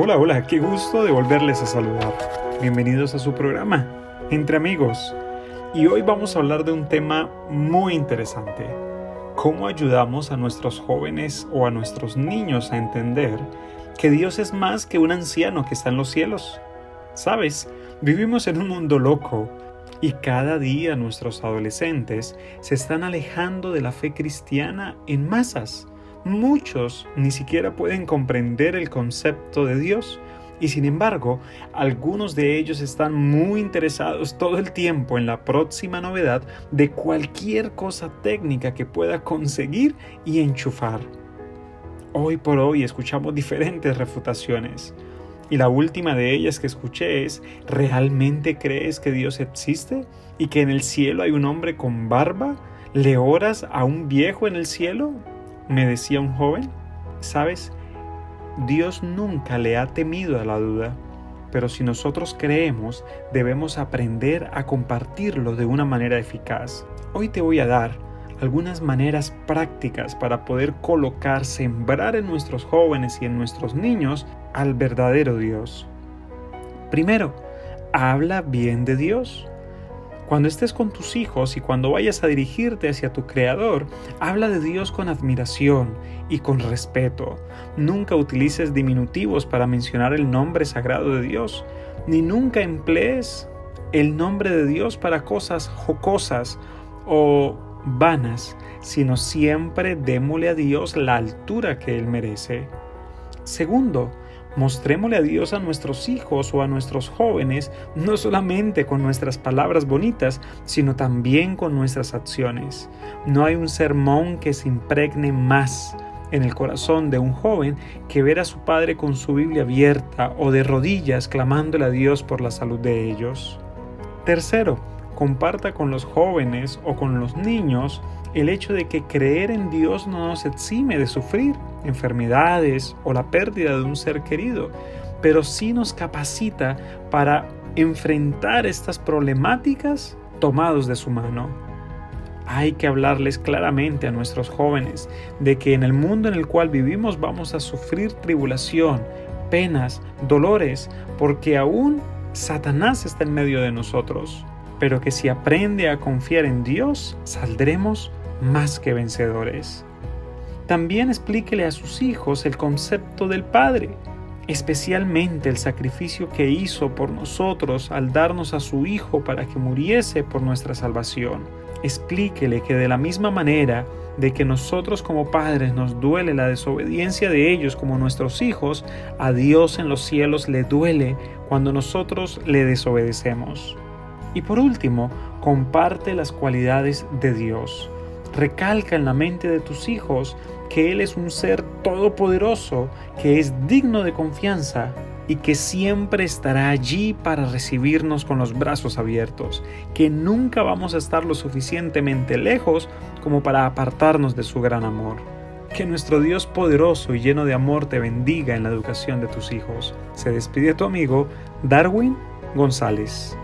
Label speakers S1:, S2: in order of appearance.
S1: Hola, hola, qué gusto de volverles a saludar. Bienvenidos a su programa, Entre Amigos. Y hoy vamos a hablar de un tema muy interesante. ¿Cómo ayudamos a nuestros jóvenes o a nuestros niños a entender que Dios es más que un anciano que está en los cielos? Sabes, vivimos en un mundo loco y cada día nuestros adolescentes se están alejando de la fe cristiana en masas Muchos ni siquiera pueden comprender el concepto de Dios y sin embargo, algunos de ellos están muy interesados todo el tiempo en la próxima novedad de cualquier cosa técnica que pueda conseguir y enchufar. Hoy por hoy escuchamos diferentes refutaciones. Y la última de ellas que escuché es, ¿realmente crees que Dios existe? ¿Y que en el cielo hay un hombre con barba? ¿Le oras a un viejo en el cielo? Me decía un joven, sabes, Dios nunca le ha temido a la duda, pero si nosotros creemos, debemos aprender a compartirlo de una manera eficaz. Hoy te voy a dar algunas maneras prácticas para poder colocar, sembrar en nuestros jóvenes y en nuestros niños al verdadero Dios. Primero, habla bien de Dios. Cuando estés con tus hijos y cuando vayas a dirigirte hacia tu Creador, habla de Dios con admiración y con respeto. Nunca utilices diminutivos para mencionar el nombre sagrado de Dios, ni nunca emplees el nombre de Dios para cosas jocosas o vanas, sino siempre démosle a Dios la altura que Él merece. Segundo, Mostrémosle a Dios a nuestros hijos o a nuestros jóvenes, no solamente con nuestras palabras bonitas, sino también con nuestras acciones. No hay un sermón que se impregne más en el corazón de un joven que ver a su padre con su Biblia abierta o de rodillas clamándole a Dios por la salud de ellos. Tercero, comparta con los jóvenes o con los niños el hecho de que creer en Dios no nos exime de sufrir enfermedades o la pérdida de un ser querido, pero sí nos capacita para enfrentar estas problemáticas tomados de su mano. Hay que hablarles claramente a nuestros jóvenes de que en el mundo en el cual vivimos vamos a sufrir tribulación, penas, dolores, porque aún Satanás está en medio de nosotros, pero que si aprende a confiar en Dios, saldremos más que vencedores. También explíquele a sus hijos el concepto del Padre, especialmente el sacrificio que hizo por nosotros al darnos a su Hijo para que muriese por nuestra salvación. Explíquele que de la misma manera de que nosotros como padres nos duele la desobediencia de ellos como nuestros hijos, a Dios en los cielos le duele cuando nosotros le desobedecemos. Y por último, comparte las cualidades de Dios. Recalca en la mente de tus hijos que Él es un ser todopoderoso, que es digno de confianza y que siempre estará allí para recibirnos con los brazos abiertos, que nunca vamos a estar lo suficientemente lejos como para apartarnos de su gran amor. Que nuestro Dios poderoso y lleno de amor te bendiga en la educación de tus hijos. Se despide tu amigo Darwin González.